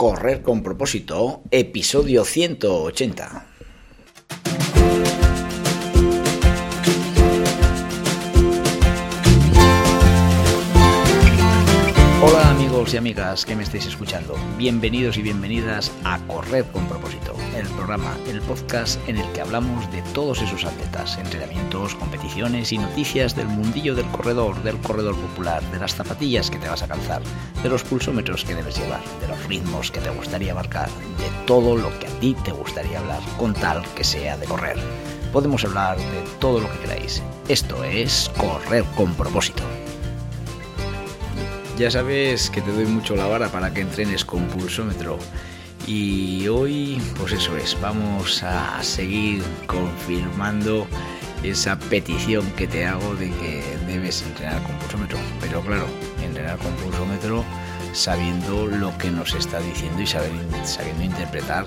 Correr con propósito, episodio 180. Hola amigos y amigas que me estáis escuchando, bienvenidos y bienvenidas a Correr con propósito, el programa, el podcast en el que hablamos de todos esos atletas, entrenamientos, competiciones y noticias del mundillo del corredor, del corredor popular, de las zapatillas que te vas a calzar, de los pulsómetros que debes llevar, de los ritmos que te gustaría marcar, de todo lo que a ti te gustaría hablar, con tal que sea de correr. Podemos hablar de todo lo que queráis. Esto es Correr con propósito. Ya sabes que te doy mucho la vara para que entrenes con pulsómetro. Y hoy, pues eso es, vamos a seguir confirmando esa petición que te hago de que debes entrenar con pulsómetro. Pero claro, entrenar con pulsómetro sabiendo lo que nos está diciendo y sabiendo interpretar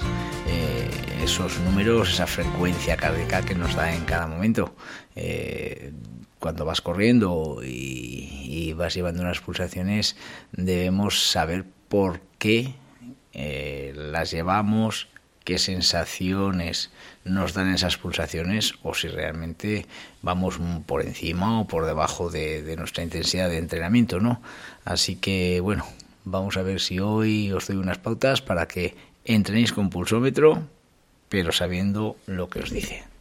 eh, esos números, esa frecuencia cardíaca que nos da en cada momento. Eh, cuando vas corriendo y, vas llevando unas pulsaciones, debemos saber por qué eh, las llevamos, qué sensaciones nos dan esas pulsaciones o si realmente vamos por encima o por debajo de, nuestra intensidad de entrenamiento, ¿no? Así que bueno, vamos a ver si hoy os doy unas pautas para que entrenéis con pulsómetro, pero sabiendo lo que os dice.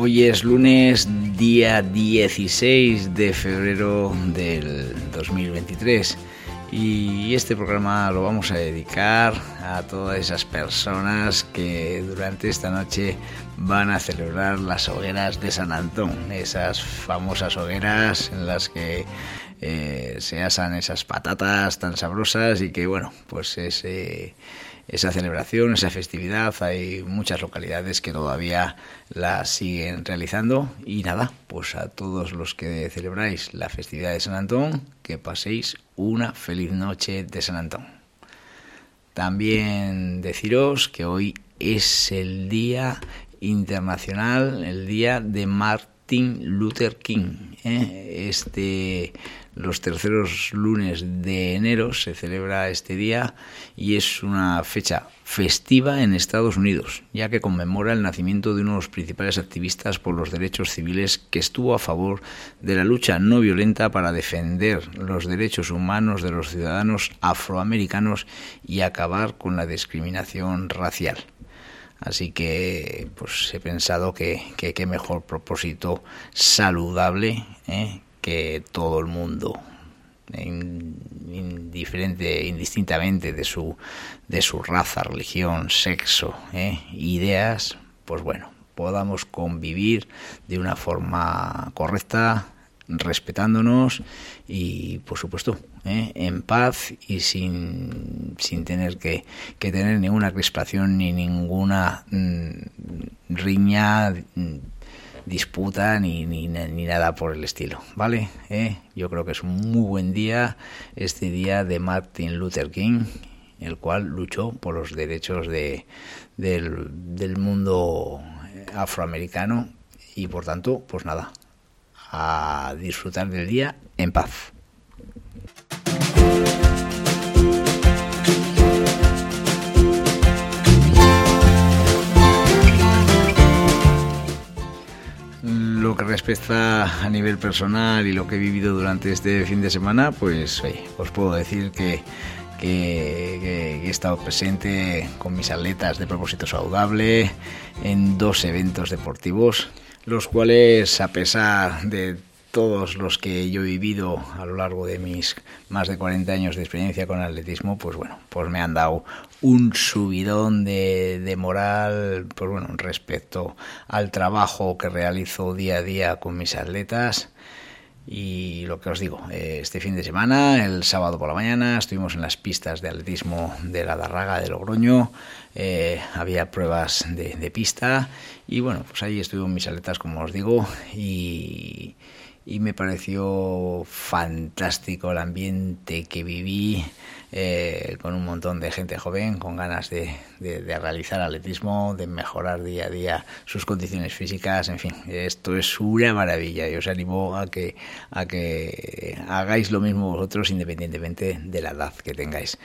Hoy es lunes, día 16 de febrero del 2023 y este programa lo vamos a dedicar a todas esas personas que durante esta noche van a celebrar las hogueras de San Antón, esas famosas hogueras en las que eh, se asan esas patatas tan sabrosas y que bueno, pues ese esa celebración, esa festividad. Hay muchas localidades que todavía la siguen realizando. Y nada, pues a todos los que celebráis la festividad de San Antón, que paséis una feliz noche de San Antón. También deciros que hoy es el Día Internacional, el Día de Martin Luther King. ¿eh? Este los terceros lunes de enero se celebra este día y es una fecha festiva en Estados Unidos, ya que conmemora el nacimiento de uno de los principales activistas por los derechos civiles que estuvo a favor de la lucha no violenta para defender los derechos humanos de los ciudadanos afroamericanos y acabar con la discriminación racial. Así que pues he pensado que qué mejor propósito saludable ¿eh? que todo el mundo indiferente, indistintamente de su, de su raza, religión, sexo, ¿eh? ideas, pues bueno, podamos convivir de una forma correcta, respetándonos y, por supuesto, ¿eh? en paz y sin, sin tener que, que, tener ninguna crispación ni ninguna mm, riña disputa ni, ni, ni, nada por el estilo, ¿vale? ¿Eh? Yo creo que es un muy buen día este día de Martin Luther King, el cual luchó por los derechos de, del, del mundo afroamericano y por tanto, pues nada, a disfrutar del día en paz. Lo que respecta a nivel personal y lo que he vivido durante este fin de semana, pues os puedo decir que, que, he estado presente con mis atletas de propósito saludable en dos eventos deportivos, los cuales a pesar de todos los que yo he vivido a lo largo de mis más de 40 años de experiencia con el atletismo, pues bueno, pues me han dado un subidón de, moral, pues bueno, respecto al trabajo que realizo día a día con mis atletas. Y lo que os digo, este fin de semana, el sábado por la mañana, estuvimos en las pistas de atletismo de la Darraga de Logroño, eh, había pruebas de, de, pista y bueno, pues ahí estuvieron mis atletas, como os digo, y, y me pareció fantástico el ambiente que viví eh, con un montón de gente joven con ganas de, realizar atletismo, de mejorar día a día sus condiciones físicas, en fin, esto es una maravilla y os animo a que, a que hagáis lo mismo vosotros independientemente de la edad que tengáis.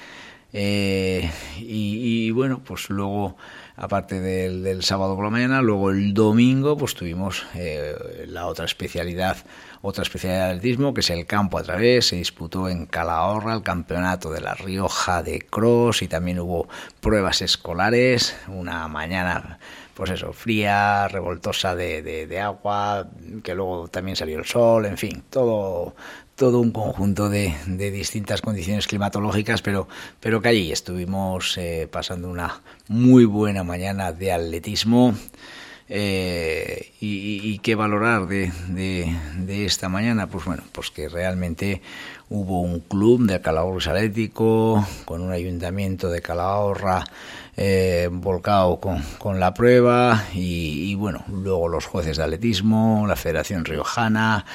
Eh, y, bueno, pues luego, aparte del, sábado por la mañana, luego el domingo, pues tuvimos eh, la otra especialidad, otra especialidad de atletismo, que es el campo a través. Se disputó en Calahorra el campeonato de La Rioja de cross y también hubo pruebas escolares. Una mañana pues eso, fría, revoltosa de, de, agua, que luego también salió el sol, en fin, todo, todo un conjunto de, de distintas condiciones climatológicas, pero, pero que allí estuvimos eh, pasando una muy buena mañana de atletismo. Eh, y, qué valorar de, de, esta mañana? Pues bueno, pues que realmente hubo un club de Calahorra Atlético, con un ayuntamiento de Calahorra eh, volcado con, la prueba y, bueno, luego los jueces de atletismo, la Federación Riojana.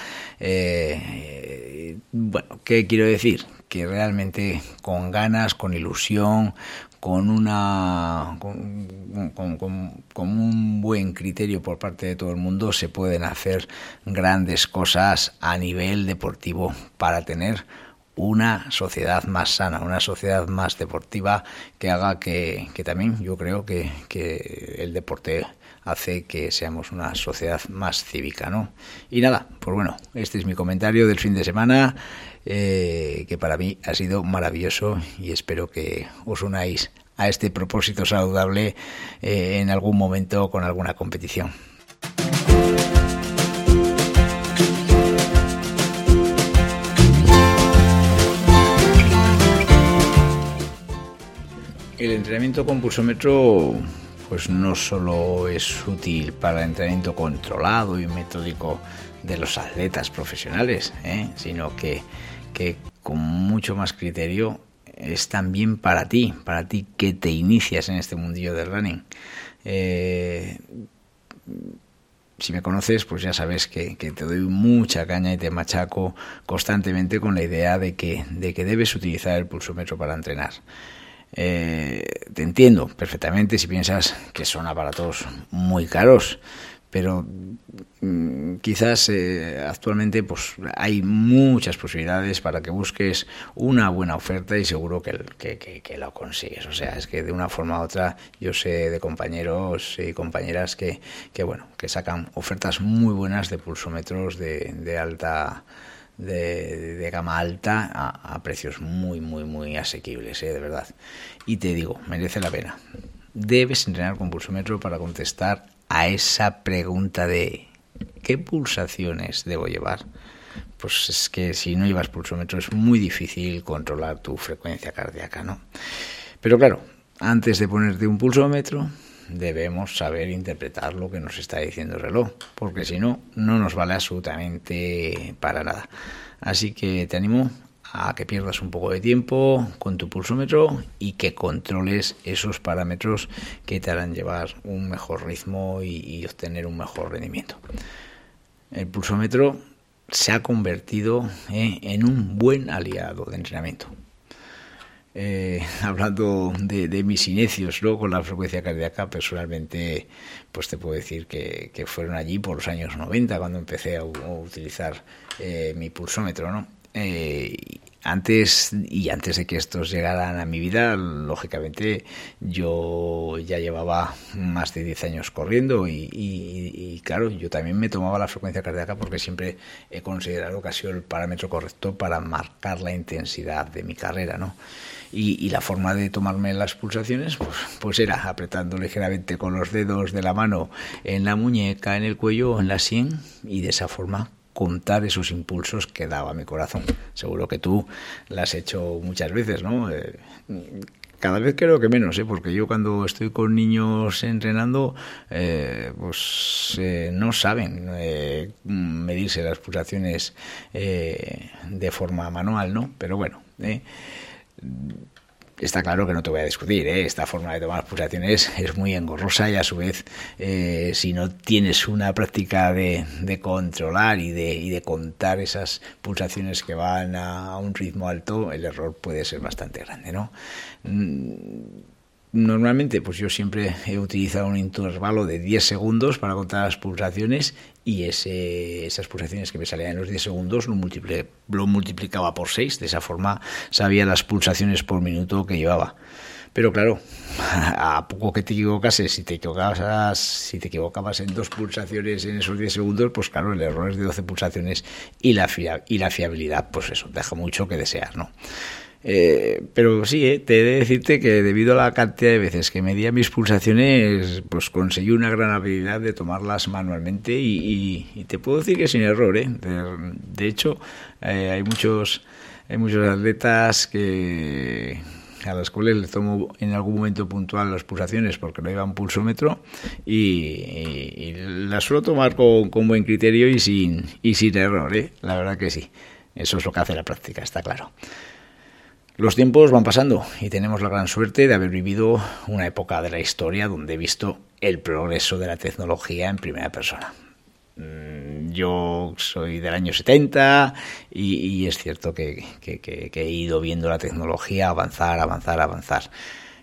Eh, bueno, ¿qué quiero decir? Que realmente con ganas, con ilusión, con una con, con, un buen criterio por parte de todo el mundo se pueden hacer grandes cosas a nivel deportivo para tener una sociedad más sana, una sociedad más deportiva que haga que, que también yo creo que, que, el deporte hace que seamos una sociedad más cívica, ¿no? Y nada, pues bueno, este es mi comentario del fin de semana, eh, que para mí ha sido maravilloso y espero que os unáis a este propósito saludable eh, en algún momento con alguna competición. El entrenamiento con pulsómetro pues no solo es útil para el entrenamiento controlado y metódico de los atletas profesionales, ¿eh? sino que, que con mucho más criterio es también para ti, para ti que te inicias en este mundillo del running. Eh, si me conoces, pues ya sabes que, te doy mucha caña y te machaco constantemente con la idea de que, de que debes utilizar el pulsómetro para entrenar. Eh, te entiendo perfectamente si piensas que son aparatos muy caros, pero mm, quizás eh, actualmente pues hay muchas posibilidades para que busques una buena oferta y seguro que, que, que, lo consigues. O sea, es que de una forma u otra yo sé de compañeros y compañeras que, que bueno, que sacan ofertas muy buenas de pulsómetros de, de alta de, gama alta a, precios muy, muy, muy asequibles, ¿eh? de verdad. Y te digo, merece la pena. Debes entrenar con pulsómetro para contestar a esa pregunta de ¿qué pulsaciones debo llevar? Pues es que si no llevas pulsómetro es muy difícil controlar tu frecuencia cardíaca, ¿no? Pero claro, antes de ponerte un pulsómetro, debemos saber interpretar lo que nos está diciendo el reloj, porque si no, no nos vale absolutamente para nada. Así que te animo a que pierdas un poco de tiempo con tu pulsómetro y que controles esos parámetros que te harán llevar un mejor ritmo y, obtener un mejor rendimiento. El pulsómetro se ha convertido eh, en un buen aliado de entrenamiento. Eh, hablando de, mis inicios ¿no? con la frecuencia cardíaca, personalmente pues te puedo decir que, fueron allí por los años 90 cuando empecé a, utilizar eh, mi pulsómetro. ¿no? Eh, antes y antes de que estos llegaran a mi vida, lógicamente yo ya llevaba más de 10 años corriendo y, y, claro, yo también me tomaba la frecuencia cardíaca porque siempre he considerado que ha sido el parámetro correcto para marcar la intensidad de mi carrera, ¿no? Y, la forma de tomarme las pulsaciones pues, pues era apretando ligeramente con los dedos de la mano en la muñeca, en el cuello o en la sien y de esa forma contar esos impulsos que daba mi corazón. Seguro que tú lo has hecho muchas veces, ¿no? Eh, cada vez creo que menos, ¿eh? porque yo cuando estoy con niños entrenando, eh, pues eh, no saben medirse las pulsaciones de forma manual, ¿no? Pero bueno, está claro que no te voy a discutir, ¿eh? esta forma de tomar pulsaciones es muy engorrosa y a su vez eh, si no tienes una práctica de, controlar y de, y de, contar esas pulsaciones que van a, un ritmo alto, el error puede ser bastante grande, ¿no? Mm, normalmente, pues yo siempre he utilizado un intervalo de 10 segundos para contar las pulsaciones y ese, esas pulsaciones que me salían en los 10 segundos lo, lo multiplicaba por 6. De esa forma sabía las pulsaciones por minuto que llevaba. Pero claro, a poco que te equivocases, si te equivocabas, si te equivocabas en dos pulsaciones en esos 10 segundos, pues claro, el error es de 12 pulsaciones y la, y la fiabilidad, pues eso, deja mucho que desear, ¿no? Eh, pero sí, eh, te he de decirte que debido a la cantidad de veces que medía mis pulsaciones, pues conseguí una gran habilidad de tomarlas manualmente y, te puedo decir que sin error. ¿eh? De, hecho, eh, hay muchos hay muchos atletas que a las cuales les tomo en algún momento puntual las pulsaciones porque no llevan pulsómetro y, las suelo tomar con, con, buen criterio y sin, y sin error, ¿eh? la verdad que sí. Eso es lo que hace la práctica, está claro. Los tiempos van pasando y tenemos la gran suerte de haber vivido una época de la historia donde he visto el progreso de la tecnología en primera persona. Mm, yo soy del año 70 y, es cierto que, he ido viendo la tecnología avanzar, avanzar, avanzar.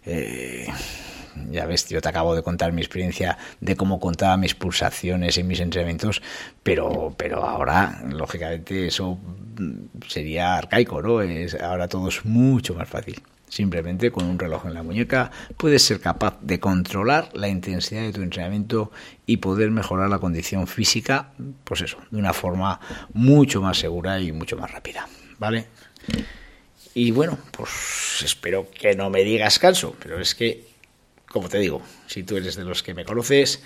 Eh, ya ves, yo te acabo de contar mi experiencia de cómo contaba mis pulsaciones en mis entrenamientos, pero, pero ahora, lógicamente, eso sería arcaico, ¿no? Es, ahora todo es mucho más fácil. Simplemente con un reloj en la muñeca puedes ser capaz de controlar la intensidad de tu entrenamiento y poder mejorar la condición física, pues eso, de una forma mucho más segura y mucho más rápida, ¿vale? Y bueno, pues espero que no me digas canso, pero es que como te digo, si tú eres de los que me conoces,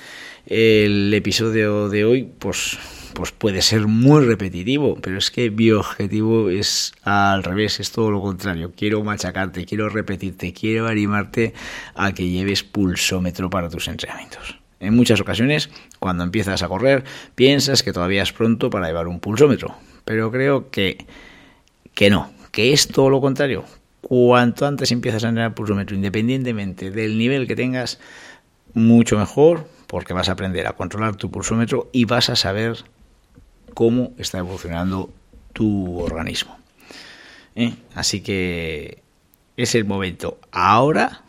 el episodio de hoy, pues, pues puede ser muy repetitivo, pero es que mi objetivo es al revés, es todo lo contrario. Quiero machacarte, quiero repetirte, quiero animarte a que lleves pulsómetro para tus entrenamientos. En muchas ocasiones, cuando empiezas a correr, piensas que todavía es pronto para llevar un pulsómetro, pero creo que, que no, que es todo lo contrario, cuanto antes empiezas a entrenar pulsómetro, independientemente del nivel que tengas, mucho mejor, porque vas a aprender a controlar tu pulsómetro y vas a saber cómo está evolucionando tu organismo. ¿Eh? Así que es el momento ahora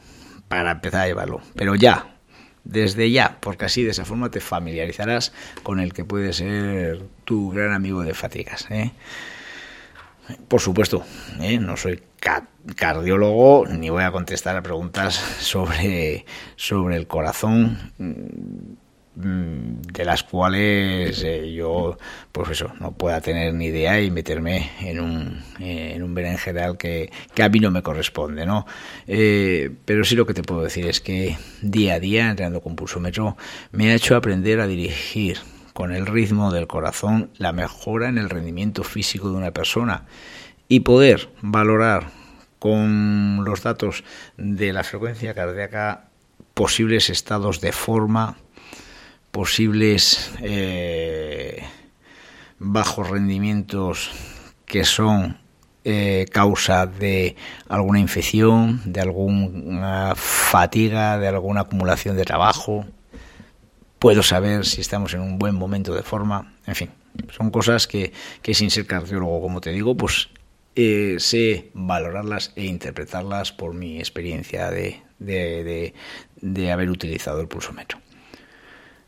para empezar a llevarlo, pero ya, desde ya, porque así de esa forma te familiarizarás con el que puede ser tu gran amigo de fatigas. ¿eh? Por supuesto, ¿eh? no soy cardiólogo ni voy a contestar a preguntas sobre, sobre el corazón mm, de las cuales eh, yo pues eso no pueda tener ni idea y meterme en un, en un que, que a mí no me corresponde no eh, pero sí lo que te puedo decir es que día a día entrenando con pulsómetro me ha hecho aprender a dirigir con el ritmo del corazón la mejora en el rendimiento físico de una persona y poder valorar con los datos de la frecuencia cardíaca posibles estados de forma, posibles eh, bajos rendimientos que son eh, causa de alguna infección, de alguna fatiga, de alguna acumulación de trabajo. Puedo saber si estamos en un buen momento de forma. En fin, son cosas que, que sin ser cardiólogo, como te digo, pues eh, sé valorarlas e interpretarlas por mi experiencia de, de, haber utilizado el pulsómetro.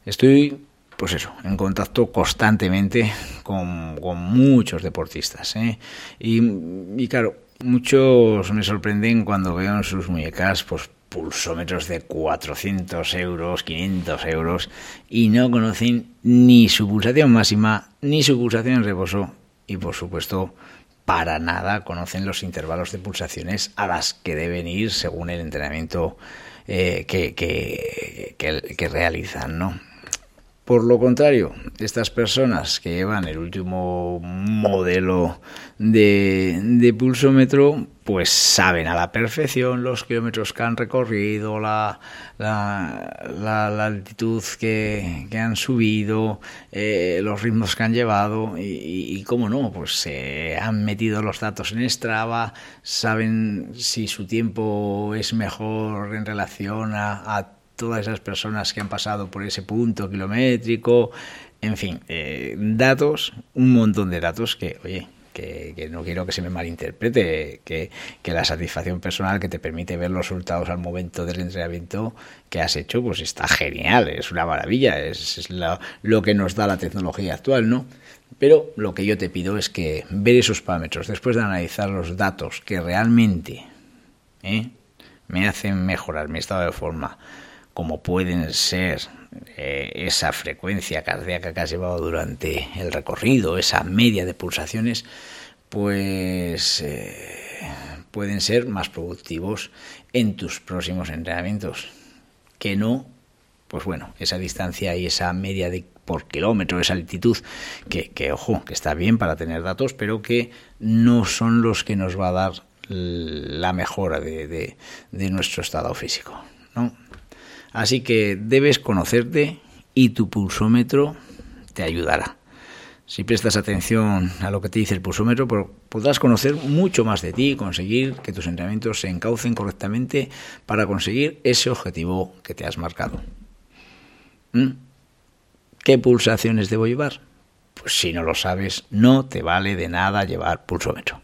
Estoy, pues eso, en contacto constantemente con, muchos deportistas. ¿eh? Y, claro, muchos me sorprenden cuando veo en sus muñecas pues, pulsómetros de 400 euros, 500 euros y no conocen ni su pulsación máxima ni su pulsación en reposo y por supuesto para nada conocen los intervalos de pulsaciones a las que deben ir según el entrenamiento eh, que, que, realizan, ¿no? Por lo contrario, estas personas que llevan el último modelo de, pulsómetro, pues saben a la perfección los kilómetros que han recorrido, la, la, altitud que, han subido, eh, los ritmos que han llevado y, y, cómo no, pues se han metido los datos en Strava, saben si su tiempo es mejor en relación a todas esas personas que han pasado por ese punto kilométrico, en fin, eh, datos, un montón de datos que, oye, que, no quiero que se me malinterprete, que, la satisfacción personal que te permite ver los resultados al momento del entrenamiento que has hecho, pues está genial, es una maravilla, es, lo, que nos da la tecnología actual, ¿no? Pero lo que yo te pido es que ver esos parámetros, después de analizar los datos que realmente ¿eh? me hacen mejorar mi estado de forma, como pueden ser eh, esa frecuencia cardíaca que has llevado durante el recorrido, esa media de pulsaciones, pues eh, pueden ser más productivos en tus próximos entrenamientos que no, pues bueno, esa distancia y esa media de por kilómetro, esa altitud, que, ojo, que está bien para tener datos, pero que no son los que nos va a dar la mejora de, de nuestro estado físico. Así que debes conocerte y tu pulsómetro te ayudará. Si prestas atención a lo que te dice el pulsómetro, podrás conocer mucho más de ti y conseguir que tus entrenamientos se encaucen correctamente para conseguir ese objetivo que te has marcado. ¿Mm? ¿Qué pulsaciones debo llevar? Pues si no lo sabes, no te vale de nada llevar pulsómetro.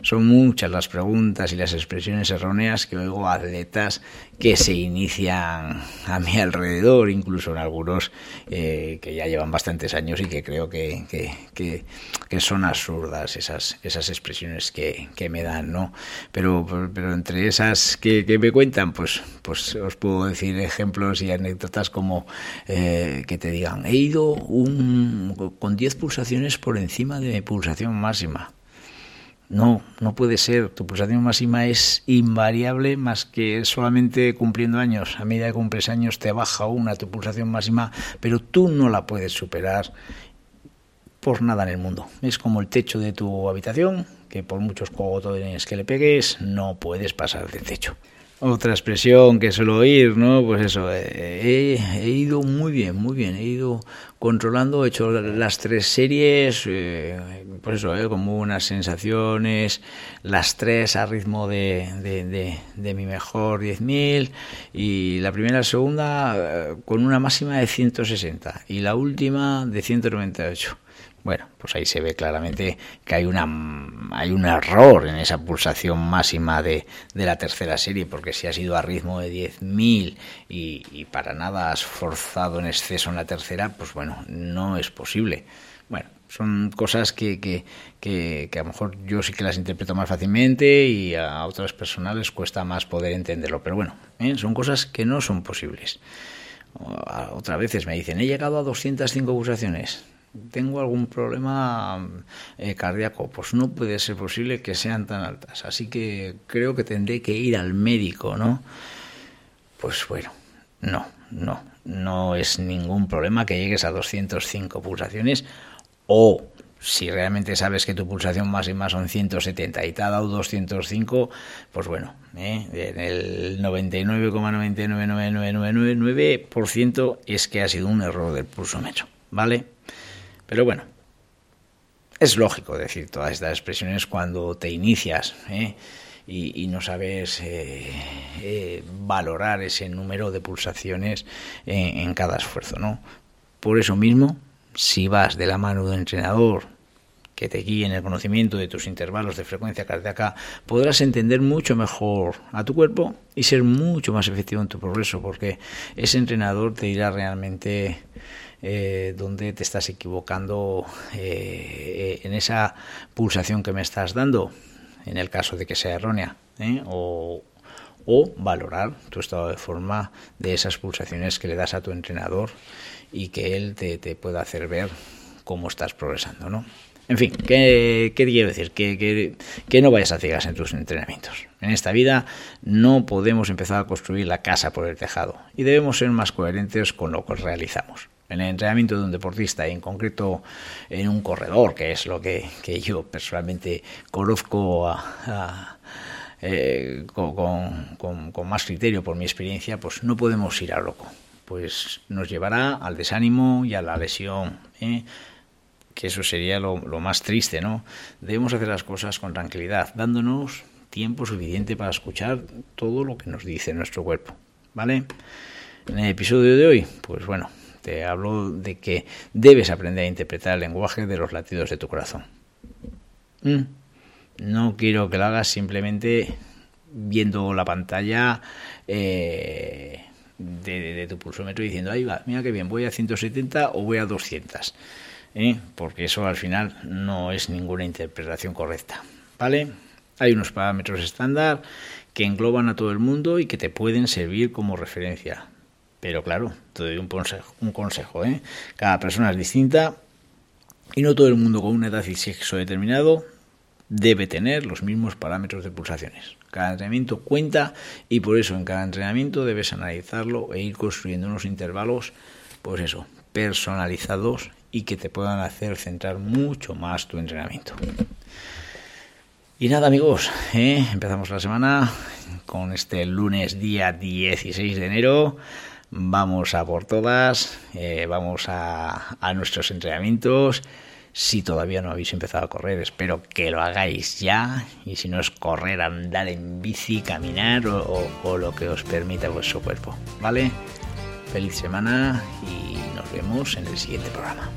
Son muchas las preguntas y las expresiones erróneas que oigo a atletas que se inician a mi alrededor, incluso en algunos eh, que ya llevan bastantes años y que creo que, que, que, son absurdas esas, esas expresiones que, que, me dan, ¿no? Pero, pero entre esas que, me cuentan, pues, pues os puedo decir ejemplos y anécdotas como eh, que te digan, he ido un, con 10 pulsaciones por encima de mi pulsación máxima no, no puede ser. Tu pulsación máxima es invariable más que solamente cumpliendo años. A medida que cumples años te baja una tu pulsación máxima, pero tú no la puedes superar por nada en el mundo. Es como el techo de tu habitación, que por muchos cogotones que le pegues, no puedes pasar del techo. Otra expresión que suelo oír, ¿no? Pues eso, eh, he, ido muy bien, muy bien, he ido controlando, he hecho las tres series, eh, pues eso, eh, como unas sensaciones, las tres a ritmo de, de, de, mi mejor 10.000 y la primera y la segunda eh, con una máxima de 160 y la última de 198. Bueno, pues ahí se ve claramente que hay, una, hay un error en esa pulsación máxima de, de la tercera serie, porque si has ido a ritmo de 10.000 y, y para nada has forzado en exceso en la tercera, pues bueno, no es posible. Bueno, son cosas que, que, que, a lo mejor yo sí que las interpreto más fácilmente y a otras personas les cuesta más poder entenderlo, pero bueno, ¿eh? son cosas que no son posibles. Otras veces me dicen, he llegado a 205 pulsaciones tengo algún problema eh, cardíaco, pues no puede ser posible que sean tan altas. Así que creo que tendré que ir al médico, ¿no? Pues bueno, no, no, no es ningún problema que llegues a 205 pulsaciones o si realmente sabes que tu pulsación máxima son 170 y te ha dado 205, pues bueno, ¿eh? en el 99,999999% es que ha sido un error del pulsómetro, ¿vale? Pero bueno, es lógico decir todas estas expresiones cuando te inicias ¿eh? y, no sabes eh, eh, valorar ese número de pulsaciones en, cada esfuerzo. ¿no? Por eso mismo, si vas de la mano de un entrenador que te guíe en el conocimiento de tus intervalos de frecuencia cardíaca, podrás entender mucho mejor a tu cuerpo y ser mucho más efectivo en tu progreso, porque ese entrenador te dirá realmente eh, donde te estás equivocando eh, en esa pulsación que me estás dando, en el caso de que sea errónea, ¿eh? o, valorar tu estado de forma de esas pulsaciones que le das a tu entrenador y que él te, pueda hacer ver cómo estás progresando, ¿no? En fin, ¿qué, quiero decir? Que, que, no vayas a ciegas en tus entrenamientos. En esta vida no podemos empezar a construir la casa por el tejado y debemos ser más coherentes con lo que realizamos. En el entrenamiento de un deportista, en concreto en un corredor, que es lo que, yo personalmente conozco eh, con, más criterio por mi experiencia, pues no podemos ir a loco. Pues nos llevará al desánimo y a la lesión. ¿eh? que eso sería lo, lo, más triste, ¿no? Debemos hacer las cosas con tranquilidad, dándonos tiempo suficiente para escuchar todo lo que nos dice nuestro cuerpo, ¿vale? En el episodio de hoy, pues bueno, te hablo de que debes aprender a interpretar el lenguaje de los latidos de tu corazón. Mm. No quiero que lo hagas simplemente viendo la pantalla eh, de, tu pulsómetro y diciendo, ahí va, mira qué bien, voy a 170 o voy a 200. ¿eh? Porque eso al final no es ninguna interpretación correcta. ¿Vale? Hay unos parámetros estándar que engloban a todo el mundo y que te pueden servir como referencia. Pero claro, te doy un consejo, un consejo ¿eh? Cada persona es distinta y no todo el mundo con una edad y sexo determinado debe tener los mismos parámetros de pulsaciones. Cada entrenamiento cuenta y por eso en cada entrenamiento debes analizarlo e ir construyendo unos intervalos, pues eso, personalizados y que te puedan hacer centrar mucho más tu entrenamiento. Y nada amigos, ¿eh? empezamos la semana con este lunes día 16 de enero vamos a por todas, eh, vamos a, nuestros entrenamientos. Si todavía no habéis empezado a correr, espero que lo hagáis ya. Y si no es correr, andar en bici, caminar o, o lo que os permita vuestro cuerpo. ¿Vale? Feliz semana y nos vemos en el siguiente programa.